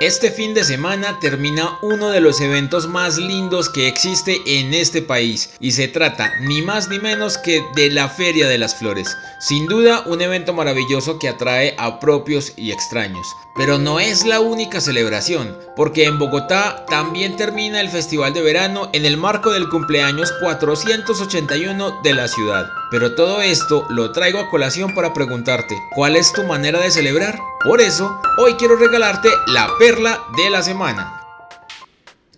Este fin de semana termina uno de los eventos más lindos que existe en este país y se trata ni más ni menos que de la Feria de las Flores. Sin duda un evento maravilloso que atrae a propios y extraños. Pero no es la única celebración, porque en Bogotá también termina el Festival de Verano en el marco del cumpleaños 481 de la ciudad. Pero todo esto lo traigo a colación para preguntarte, ¿cuál es tu manera de celebrar? Por eso, hoy quiero regalarte la perla de la semana.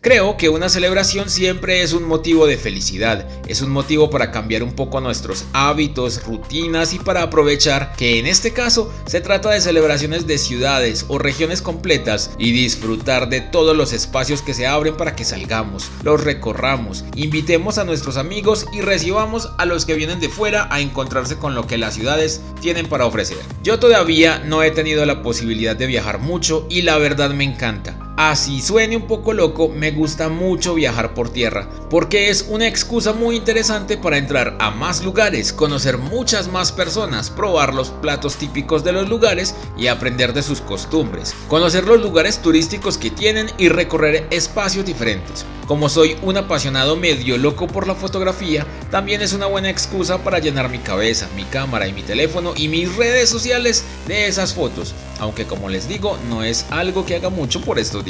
Creo que una celebración siempre es un motivo de felicidad, es un motivo para cambiar un poco nuestros hábitos, rutinas y para aprovechar que en este caso se trata de celebraciones de ciudades o regiones completas y disfrutar de todos los espacios que se abren para que salgamos, los recorramos, invitemos a nuestros amigos y recibamos a los que vienen de fuera a encontrarse con lo que las ciudades tienen para ofrecer. Yo todavía no he tenido la posibilidad de viajar mucho y la verdad me encanta. Así suene un poco loco, me gusta mucho viajar por tierra, porque es una excusa muy interesante para entrar a más lugares, conocer muchas más personas, probar los platos típicos de los lugares y aprender de sus costumbres, conocer los lugares turísticos que tienen y recorrer espacios diferentes. Como soy un apasionado medio loco por la fotografía, también es una buena excusa para llenar mi cabeza, mi cámara y mi teléfono y mis redes sociales de esas fotos, aunque como les digo, no es algo que haga mucho por estos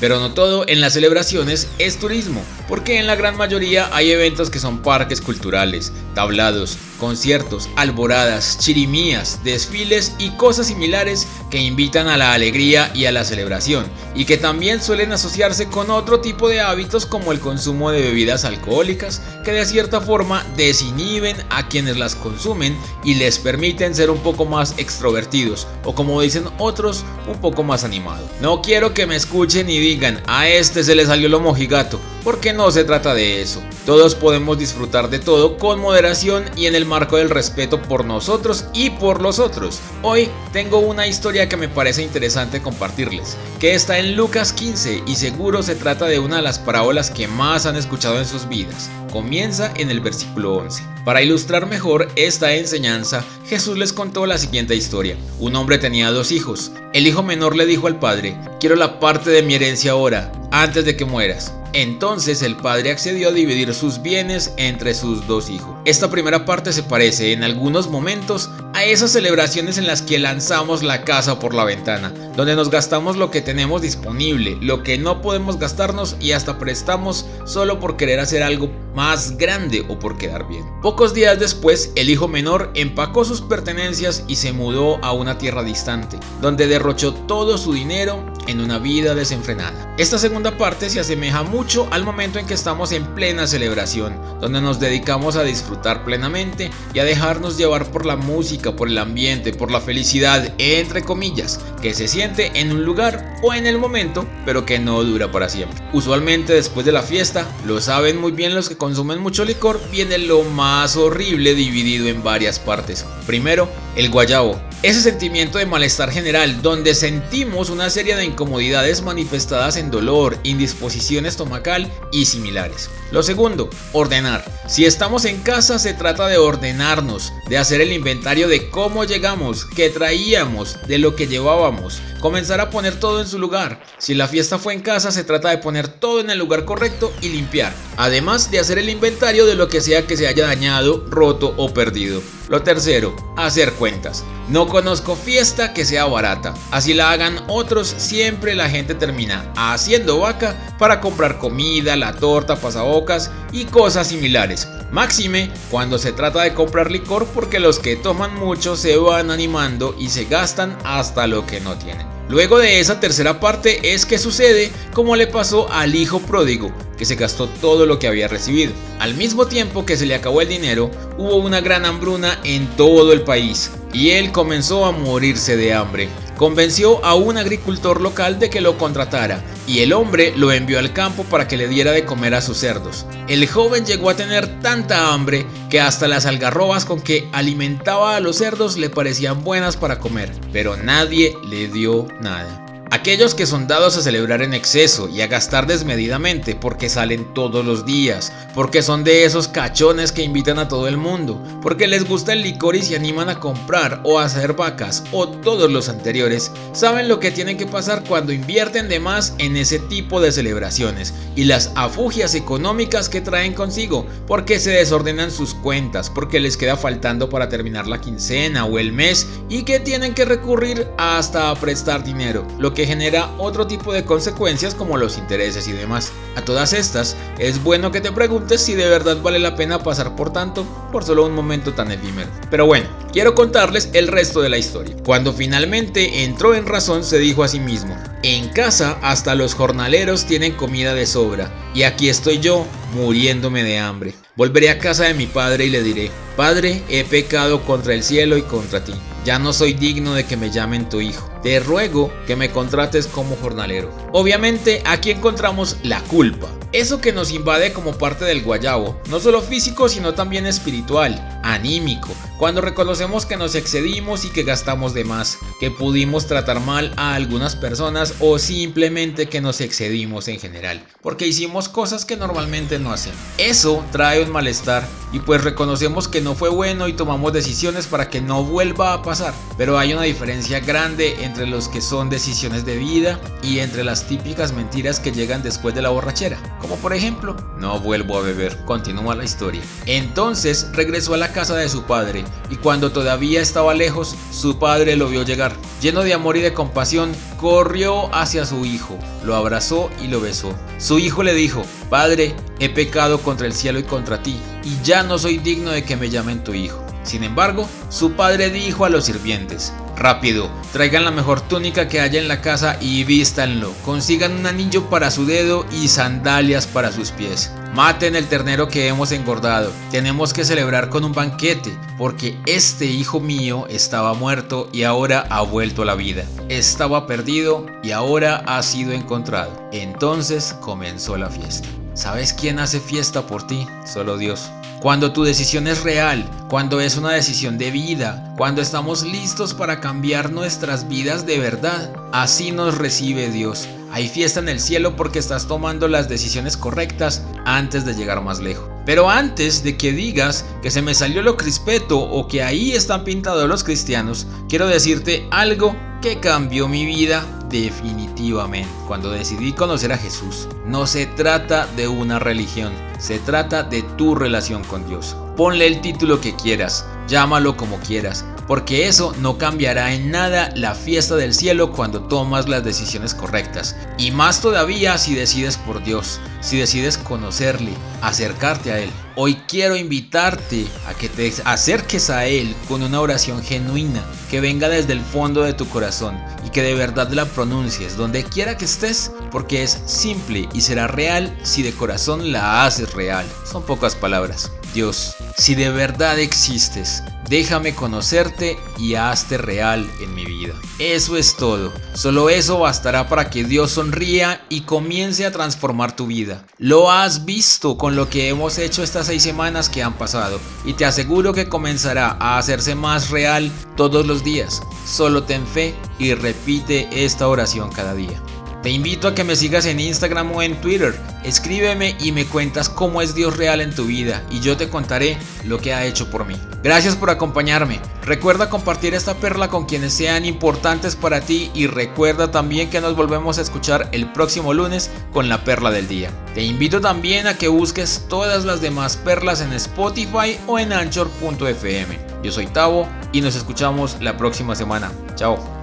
Pero no todo en las celebraciones es turismo, porque en la gran mayoría hay eventos que son parques culturales, tablados, conciertos, alboradas, chirimías, desfiles y cosas similares que invitan a la alegría y a la celebración, y que también suelen asociarse con otro tipo de hábitos como el consumo de bebidas alcohólicas, que de cierta forma desinhiben a quienes las consumen y les permiten ser un poco más extrovertidos, o como dicen otros, un poco más animados. No quiero que me escuchen y digan, a este se le salió lo mojigato, porque no se trata de eso. Todos podemos disfrutar de todo con moderación y en el marco del respeto por nosotros y por los otros. Hoy tengo una historia que me parece interesante compartirles, que está en Lucas 15 y seguro se trata de una de las parábolas que más han escuchado en sus vidas. Comienza en el versículo 11. Para ilustrar mejor esta enseñanza, Jesús les contó la siguiente historia. Un hombre tenía dos hijos. El hijo menor le dijo al padre, quiero la parte de mi herencia ahora, antes de que mueras. Entonces el padre accedió a dividir sus bienes entre sus dos hijos. Esta primera parte se parece en algunos momentos a esas celebraciones en las que lanzamos la casa por la ventana, donde nos gastamos lo que tenemos disponible, lo que no podemos gastarnos y hasta prestamos solo por querer hacer algo más grande o por quedar bien. Pocos días después, el hijo menor empacó sus pertenencias y se mudó a una tierra distante, donde derrochó todo su dinero en una vida desenfrenada. Esta segunda parte se asemeja mucho al momento en que estamos en plena celebración, donde nos dedicamos a disfrutar plenamente y a dejarnos llevar por la música, por el ambiente, por la felicidad, entre comillas, que se siente en un lugar o en el momento, pero que no dura para siempre. Usualmente después de la fiesta, lo saben muy bien los que consumen mucho licor, viene lo más horrible dividido en varias partes. Primero, el guayabo, ese sentimiento de malestar general donde sentimos una serie de incomodidades manifestadas en dolor, indisposición estomacal y similares. Lo segundo, ordenar. Si estamos en casa se trata de ordenarnos, de hacer el inventario de cómo llegamos, qué traíamos, de lo que llevábamos, comenzar a poner todo en su lugar. Si la fiesta fue en casa se trata de poner todo en el lugar correcto y limpiar, además de hacer el inventario de lo que sea que se haya dañado, roto o perdido. Lo tercero, hacer cuentas. No conozco fiesta que sea barata. Así la hagan otros, siempre la gente termina haciendo vaca para comprar comida, la torta, pasabocas y cosas similares. Máxime cuando se trata de comprar licor porque los que toman mucho se van animando y se gastan hasta lo que no tienen. Luego de esa tercera parte es que sucede como le pasó al hijo pródigo, que se gastó todo lo que había recibido. Al mismo tiempo que se le acabó el dinero, hubo una gran hambruna en todo el país y él comenzó a morirse de hambre. Convenció a un agricultor local de que lo contratara y el hombre lo envió al campo para que le diera de comer a sus cerdos. El joven llegó a tener tanta hambre que hasta las algarrobas con que alimentaba a los cerdos le parecían buenas para comer, pero nadie le dio nada. Aquellos que son dados a celebrar en exceso y a gastar desmedidamente porque salen todos los días, porque son de esos cachones que invitan a todo el mundo, porque les gusta el licor y se animan a comprar o a hacer vacas o todos los anteriores, saben lo que tienen que pasar cuando invierten de más en ese tipo de celebraciones y las afugias económicas que traen consigo, porque se desordenan sus cuentas, porque les queda faltando para terminar la quincena o el mes y que tienen que recurrir hasta a prestar dinero, lo genera otro tipo de consecuencias como los intereses y demás. A todas estas, es bueno que te preguntes si de verdad vale la pena pasar por tanto por solo un momento tan efímero. Pero bueno, quiero contarles el resto de la historia. Cuando finalmente entró en razón, se dijo a sí mismo, en casa hasta los jornaleros tienen comida de sobra, y aquí estoy yo muriéndome de hambre. Volveré a casa de mi padre y le diré, Padre, he pecado contra el cielo y contra ti. Ya no soy digno de que me llamen tu hijo. Te ruego que me contrates como jornalero. Obviamente aquí encontramos la culpa. Eso que nos invade como parte del guayabo, no solo físico sino también espiritual, anímico, cuando reconocemos que nos excedimos y que gastamos de más, que pudimos tratar mal a algunas personas o simplemente que nos excedimos en general, porque hicimos cosas que normalmente no hacemos. Eso trae un malestar y pues reconocemos que no fue bueno y tomamos decisiones para que no vuelva a pasar. Pero hay una diferencia grande entre los que son decisiones de vida y entre las típicas mentiras que llegan después de la borrachera. Como por ejemplo, no vuelvo a beber. Continúa la historia. Entonces regresó a la casa de su padre y cuando todavía estaba lejos, su padre lo vio llegar. Lleno de amor y de compasión, corrió hacia su hijo, lo abrazó y lo besó. Su hijo le dijo, Padre, he pecado contra el cielo y contra ti, y ya no soy digno de que me llamen tu hijo. Sin embargo, su padre dijo a los sirvientes, Rápido, traigan la mejor túnica que haya en la casa y vístanlo. Consigan un anillo para su dedo y sandalias para sus pies. Maten el ternero que hemos engordado. Tenemos que celebrar con un banquete, porque este hijo mío estaba muerto y ahora ha vuelto a la vida. Estaba perdido y ahora ha sido encontrado. Entonces comenzó la fiesta. ¿Sabes quién hace fiesta por ti? Solo Dios. Cuando tu decisión es real, cuando es una decisión de vida, cuando estamos listos para cambiar nuestras vidas de verdad, así nos recibe Dios. Hay fiesta en el cielo porque estás tomando las decisiones correctas antes de llegar más lejos. Pero antes de que digas que se me salió lo crispeto o que ahí están pintados los cristianos, quiero decirte algo que cambió mi vida definitivamente cuando decidí conocer a Jesús. No se trata de una religión, se trata de tu relación con Dios. Ponle el título que quieras, llámalo como quieras, porque eso no cambiará en nada la fiesta del cielo cuando tomas las decisiones correctas. Y más todavía si decides por Dios, si decides conocerle, acercarte a Él. Hoy quiero invitarte a que te acerques a Él con una oración genuina, que venga desde el fondo de tu corazón y que de verdad la pronuncies donde quiera que estés, porque es simple y será real si de corazón la haces real. Son pocas palabras. Dios, si de verdad existes, déjame conocerte y hazte real en mi vida. Eso es todo. Solo eso bastará para que Dios sonría y comience a transformar tu vida. Lo has visto con lo que hemos hecho estas seis semanas que han pasado y te aseguro que comenzará a hacerse más real todos los días. Solo ten fe y repite esta oración cada día. Te invito a que me sigas en Instagram o en Twitter. Escríbeme y me cuentas cómo es Dios real en tu vida y yo te contaré lo que ha hecho por mí. Gracias por acompañarme. Recuerda compartir esta perla con quienes sean importantes para ti y recuerda también que nos volvemos a escuchar el próximo lunes con la perla del día. Te invito también a que busques todas las demás perlas en Spotify o en anchor.fm. Yo soy Tavo y nos escuchamos la próxima semana. Chao.